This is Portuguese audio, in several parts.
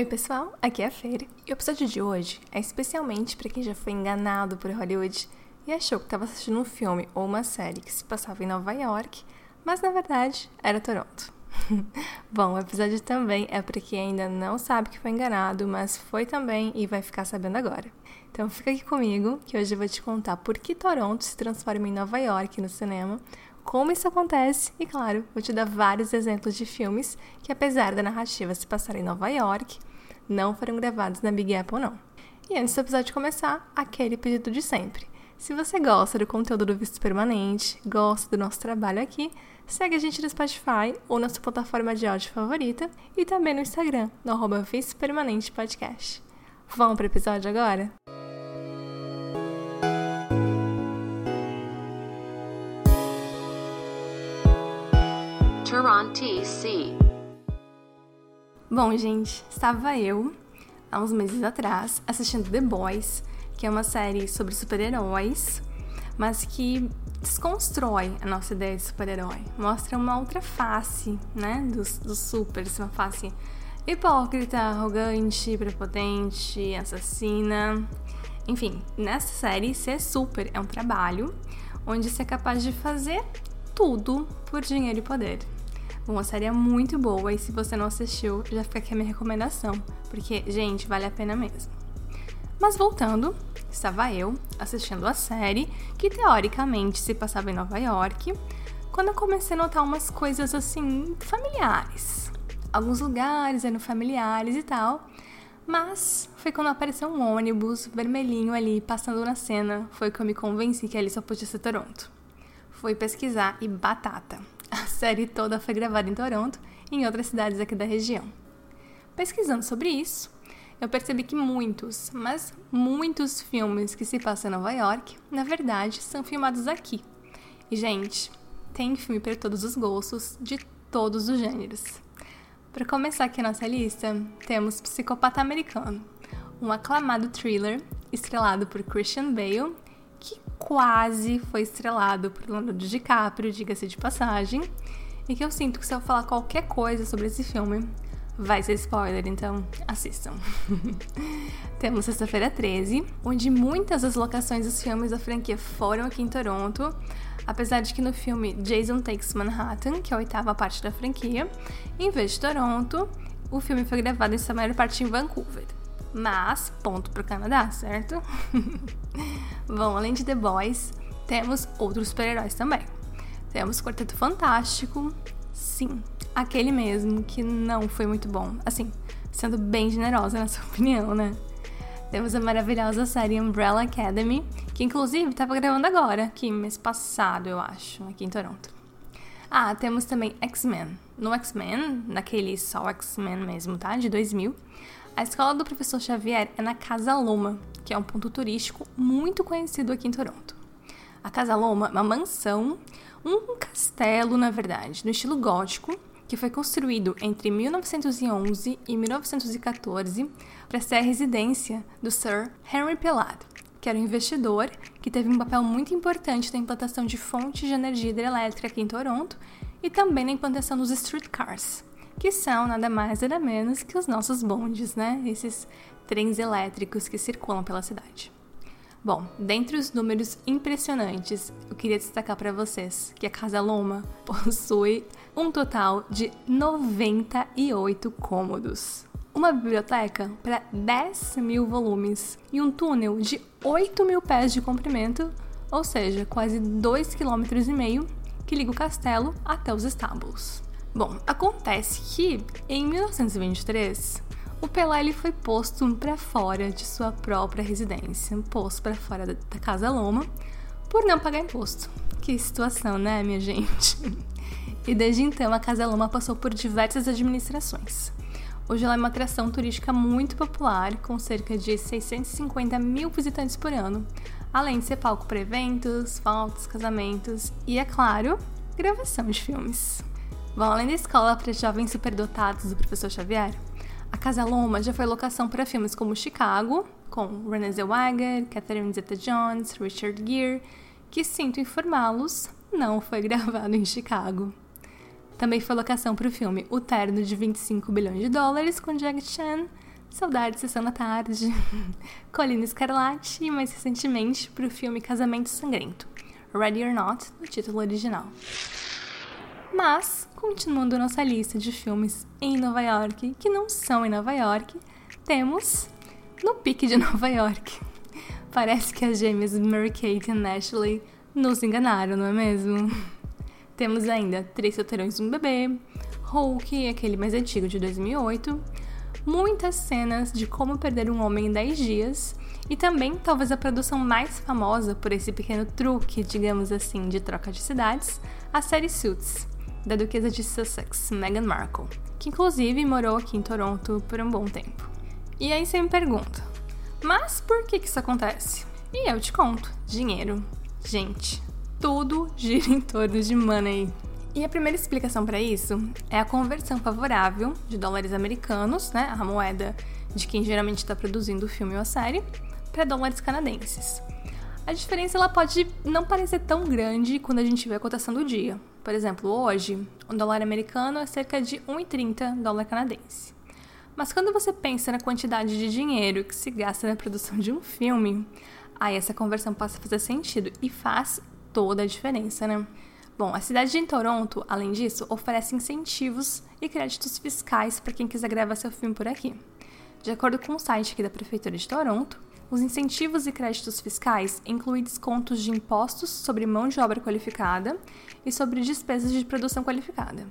Oi, pessoal, aqui é a Feira e o episódio de hoje é especialmente para quem já foi enganado por Hollywood e achou que estava assistindo um filme ou uma série que se passava em Nova York, mas na verdade era Toronto. Bom, o episódio também é para quem ainda não sabe que foi enganado, mas foi também e vai ficar sabendo agora. Então fica aqui comigo que hoje eu vou te contar por que Toronto se transforma em Nova York no cinema, como isso acontece e, claro, vou te dar vários exemplos de filmes que, apesar da narrativa se passar em Nova York, não foram gravados na Big Apple, não. E antes do episódio começar, aquele pedido de sempre. Se você gosta do conteúdo do Visto Permanente, gosta do nosso trabalho aqui, segue a gente no Spotify ou na sua plataforma de áudio favorita e também no Instagram, no arroba Visto Permanente Podcast. Vamos para o episódio agora? Toronto TC Bom, gente, estava eu, há uns meses atrás, assistindo The Boys, que é uma série sobre super-heróis, mas que desconstrói a nossa ideia de super-herói. Mostra uma outra face, né, dos, dos supers, uma face hipócrita, arrogante, prepotente, assassina. Enfim, nessa série, ser super é um trabalho onde você é capaz de fazer tudo por dinheiro e poder. Uma série é muito boa e se você não assistiu, já fica aqui a minha recomendação, porque, gente, vale a pena mesmo. Mas voltando, estava eu assistindo a série, que teoricamente se passava em Nova York, quando eu comecei a notar umas coisas assim familiares. Alguns lugares eram familiares e tal, mas foi quando apareceu um ônibus vermelhinho ali passando na cena, foi que eu me convenci que ali só podia ser Toronto. Fui pesquisar e batata. Série toda foi gravada em Toronto e em outras cidades aqui da região. Pesquisando sobre isso, eu percebi que muitos, mas muitos filmes que se passam em Nova York, na verdade, são filmados aqui. E, gente, tem filme para todos os gostos, de todos os gêneros. Para começar aqui a nossa lista, temos Psicopata Americano, um aclamado thriller estrelado por Christian Bale quase foi estrelado por Leonardo DiCaprio, diga-se de passagem, e que eu sinto que se eu falar qualquer coisa sobre esse filme, vai ser spoiler, então assistam. Temos Sexta-feira 13, onde muitas das locações dos filmes da franquia foram aqui em Toronto, apesar de que no filme Jason Takes Manhattan, que é a oitava parte da franquia, em vez de Toronto, o filme foi gravado em sua maior parte em Vancouver. Mas, ponto pro Canadá, certo? Bom, além de The Boys, temos outros super-heróis também. Temos Quarteto Fantástico, sim, aquele mesmo que não foi muito bom. Assim, sendo bem generosa na sua opinião, né? Temos a maravilhosa série Umbrella Academy, que inclusive estava gravando agora, aqui mês passado, eu acho, aqui em Toronto. Ah, temos também X-Men. No X-Men, naquele só X-Men mesmo, tá? De 2000, a escola do professor Xavier é na Casa Loma, que é um ponto turístico muito conhecido aqui em Toronto. A Casa Loma é uma mansão, um castelo, na verdade, no estilo gótico, que foi construído entre 1911 e 1914 para ser a residência do Sir Henry Pelado, que era um investidor que teve um papel muito importante na implantação de fontes de energia hidrelétrica aqui em Toronto e também na implantação dos streetcars, que são nada mais nada menos que os nossos bondes, né? Esses trens elétricos que circulam pela cidade. Bom, dentre os números impressionantes, eu queria destacar para vocês que a Casa Loma possui um total de 98 cômodos, uma biblioteca para 10 mil volumes e um túnel de 8 mil pés de comprimento, ou seja, quase 2,5 km que liga o castelo até os estábulos. Bom, acontece que em 1923 o Pelé ele foi posto para fora de sua própria residência, posto para fora da, Casa Loma, por não pagar imposto. Que situação, né, minha gente? E desde então a Casa Loma passou por diversas administrações. Hoje ela é uma atração turística muito popular, com cerca de 650 mil visitantes por ano, além de ser palco para eventos, fotos, casamentos e, é claro, gravação de filmes. Bom, além da escola para jovens superdotados do professor Xavier, a Casa Loma já foi locação para filmes como Chicago, com Renée Zellweger, Catherine Zeta-Jones, Richard Gere, que sinto informá-los, não foi gravado em Chicago. Também foi locação para o filme O Terno de 25 bilhões de dólares com Jack Chan, Saudades Sessão da Tarde, Colina Escarlate e, mais recentemente, para o filme Casamento Sangrento, Ready or Not, no título original. Mas, continuando nossa lista de filmes em Nova York que não são em Nova York, temos No Pique de Nova York. Parece que as gêmeas Mary-Kate e Ashley nos enganaram, não é mesmo? Temos ainda Três Solteirões e um Bebê, Hulk, aquele mais antigo de 2008, muitas cenas de como perder um homem em 10 dias e também talvez a produção mais famosa por esse pequeno truque, digamos assim, de troca de cidades, a série Suits, da duquesa de Sussex, Meghan Markle, que inclusive morou aqui em Toronto por um bom tempo. E aí você me pergunta, mas por que, que isso acontece? E eu te conto: dinheiro. Gente, tudo gira em torno de money. E a primeira explicação para isso é a conversão favorável de dólares americanos, né, a moeda de quem geralmente está produzindo o filme ou a série, para dólares canadenses. A diferença ela pode não parecer tão grande quando a gente vê a cotação do dia. Por exemplo, hoje, um dólar americano é cerca de 1,30 dólar canadense. Mas quando você pensa na quantidade de dinheiro que se gasta na produção de um filme, aí essa conversão passa a fazer sentido e faz toda a diferença, né? Bom, a cidade de Toronto, além disso, oferece incentivos e créditos fiscais para quem quiser gravar seu filme por aqui. De acordo com o site aqui da Prefeitura de Toronto, os incentivos e créditos fiscais incluem descontos de impostos sobre mão de obra qualificada e sobre despesas de produção qualificada.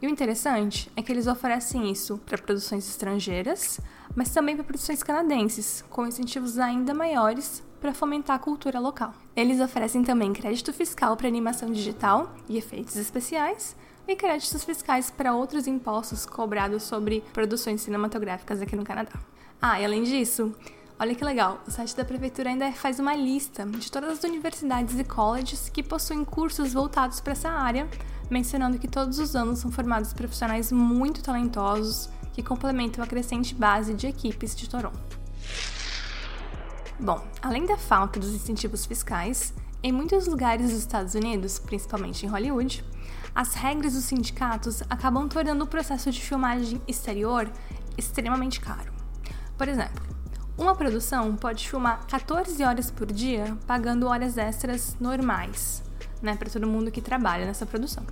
E o interessante é que eles oferecem isso para produções estrangeiras, mas também para produções canadenses, com incentivos ainda maiores para fomentar a cultura local. Eles oferecem também crédito fiscal para animação digital e efeitos especiais, e créditos fiscais para outros impostos cobrados sobre produções cinematográficas aqui no Canadá. Ah, e além disso, olha que legal, o site da prefeitura ainda faz uma lista de todas as universidades e colleges que possuem cursos voltados para essa área, mencionando que todos os anos são formados profissionais muito talentosos que complementam a crescente base de equipes de Toronto. Bom, além da falta dos incentivos fiscais, em muitos lugares dos Estados Unidos, principalmente em Hollywood, as regras dos sindicatos acabam tornando o processo de filmagem exterior extremamente caro. Por exemplo, uma produção pode filmar 14 horas por dia pagando horas extras normais, né, para todo mundo que trabalha nessa produção.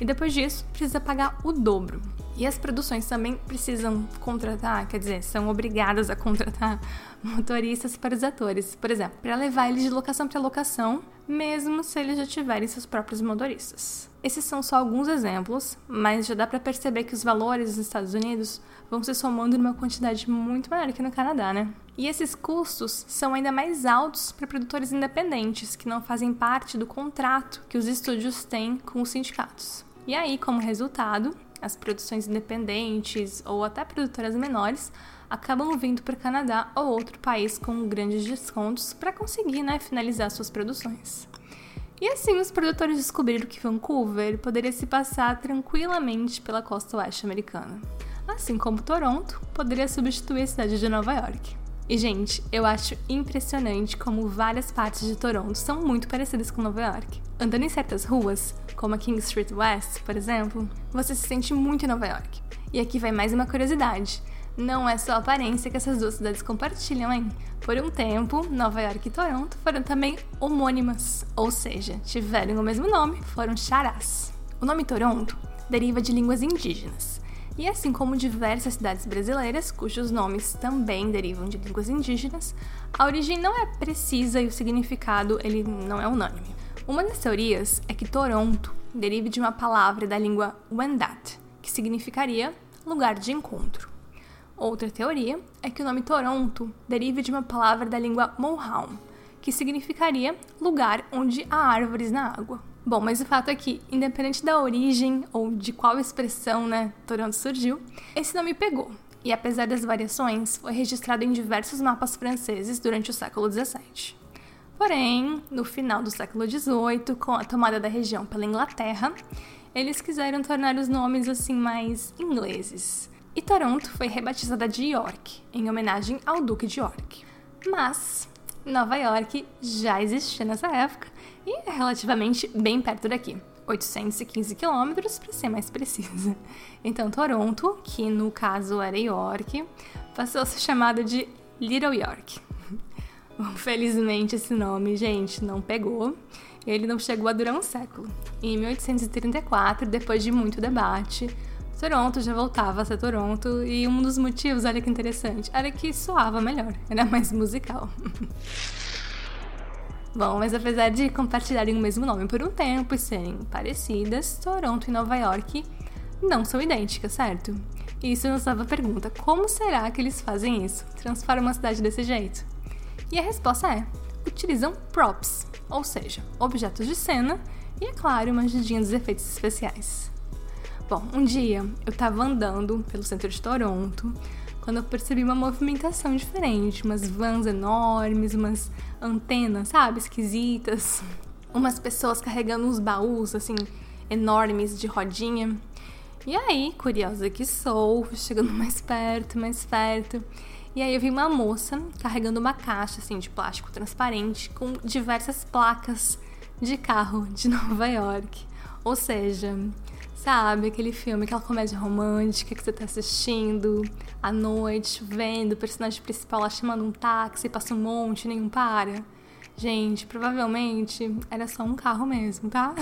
E depois disso, precisa pagar o dobro. E as produções também precisam contratar, quer dizer, são obrigadas a contratar motoristas para os atores, por exemplo, para levar eles de locação para locação, mesmo se eles já tiverem seus próprios motoristas. Esses são só alguns exemplos, mas já dá para perceber que os valores nos Estados Unidos vão se somando numa quantidade muito maior que no Canadá, né? E esses custos são ainda mais altos para produtores independentes que não fazem parte do contrato que os estúdios têm com os sindicatos. E aí, como resultado, as produções independentes ou até produtoras menores acabam vindo para o Canadá ou outro país com grandes descontos para conseguir né, finalizar suas produções. E assim os produtores descobriram que Vancouver poderia se passar tranquilamente pela costa oeste americana, assim como Toronto poderia substituir a cidade de Nova York. E, gente, eu acho impressionante como várias partes de Toronto são muito parecidas com Nova York. Andando em certas ruas, como a King Street West, por exemplo, você se sente muito em Nova York. E aqui vai mais uma curiosidade. Não é só a aparência que essas duas cidades compartilham, hein? Por um tempo, Nova York e Toronto foram também homônimas, ou seja, tiveram o mesmo nome, foram charás. O nome Toronto deriva de línguas indígenas e assim como diversas cidades brasileiras, cujos nomes também derivam de línguas indígenas, a origem não é precisa e o significado ele não é unânime. Uma das teorias é que Toronto derive de uma palavra da língua Wendat, que significaria lugar de encontro. Outra teoria é que o nome Toronto derive de uma palavra da língua Mohawk, que significaria lugar onde há árvores na água. Bom, mas o fato é que, independente da origem ou de qual expressão, né, Toronto surgiu, esse nome pegou. E apesar das variações, foi registrado em diversos mapas franceses durante o século XVII. Porém, no final do século XVIII, com a tomada da região pela Inglaterra, eles quiseram tornar os nomes assim mais ingleses. E Toronto foi rebatizada de York, em homenagem ao Duque de York. Mas Nova York já existia nessa época e é relativamente bem perto daqui. 815 quilômetros, para ser mais precisa. Então, Toronto, que no caso era York, passou a ser chamada de Little York. Felizmente esse nome, gente, não pegou. Ele não chegou a durar um século. Em 1834, depois de muito debate, Toronto já voltava a ser Toronto e um dos motivos, olha que interessante, era que soava melhor, era mais musical. Bom, mas apesar de compartilharem o mesmo nome por um tempo e serem parecidas, Toronto e Nova York não são idênticas, certo? E isso nos leva a pergunta: como será que eles fazem isso? Transformam uma cidade desse jeito? E a resposta é: utilizam props, ou seja, objetos de cena e, é claro, uma ajudinha dos efeitos especiais. Bom, um dia eu estava andando pelo centro de Toronto quando eu percebi uma movimentação diferente, umas vans enormes, umas antenas, sabe, esquisitas, umas pessoas carregando uns baús assim enormes de rodinha. E aí, curiosa que sou, chegando mais perto, mais perto. E aí eu vi uma moça carregando uma caixa assim de plástico transparente com diversas placas de carro de Nova York. Ou seja, Sabe, aquele filme, aquela comédia romântica que você tá assistindo à noite, vendo o personagem principal lá chamando um táxi, passa um monte, nenhum para. Gente, provavelmente era só um carro mesmo, tá?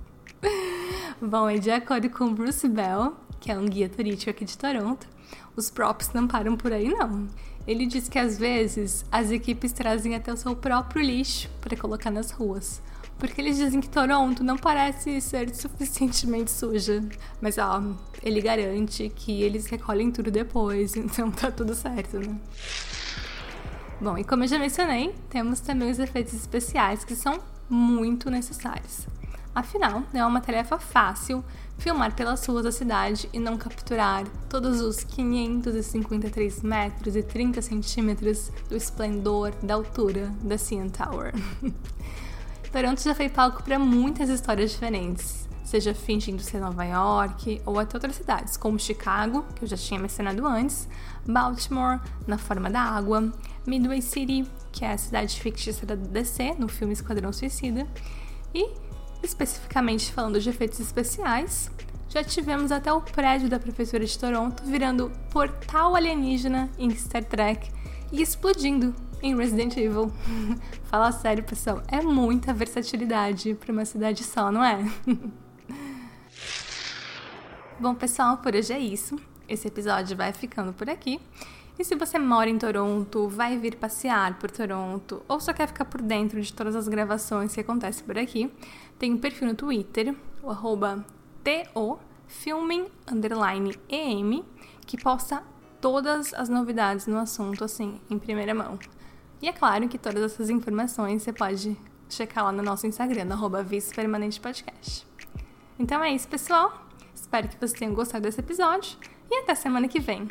Bom, e de acordo com Bruce Bell, que é um guia turístico aqui de Toronto, os props não param por aí não. Ele diz que às vezes as equipes trazem até o seu próprio lixo para colocar nas ruas porque eles dizem que Toronto não parece ser suficientemente suja. Mas ó, ele garante que eles recolhem tudo depois, então tá tudo certo, né? Bom, e como eu já mencionei, temos também os efeitos especiais que são muito necessários. Afinal, não é uma tarefa fácil filmar pelas ruas da cidade e não capturar todos os 553 metros e 30 centímetros do esplendor da altura da CN Tower. Toronto já foi palco para muitas histórias diferentes, seja fingindo ser Nova York ou até outras cidades, como Chicago, que eu já tinha mencionado antes, Baltimore, na forma da água, Midway City, que é a cidade fictícia da DC no filme Esquadrão Suicida, e, especificamente falando de efeitos especiais, já tivemos até o prédio da Prefeitura de Toronto virando portal alienígena em Star Trek e explodindo em Resident Evil. Fala sério, pessoal, é muita versatilidade para uma cidade só, não é? Bom, pessoal, por hoje é isso. Esse episódio vai ficando por aqui. E se você mora em Toronto, vai vir passear por Toronto ou só quer ficar por dentro de todas as gravações que acontecem por aqui, tem um perfil no Twitter, o arroba TO Filming EM, que posta todas as novidades no assunto assim, em primeira mão. E é claro que todas essas informações você pode checar lá no nosso Instagram, no arroba Permanente Podcast. Então é isso, pessoal. Espero que vocês tenham gostado desse episódio e até semana que vem.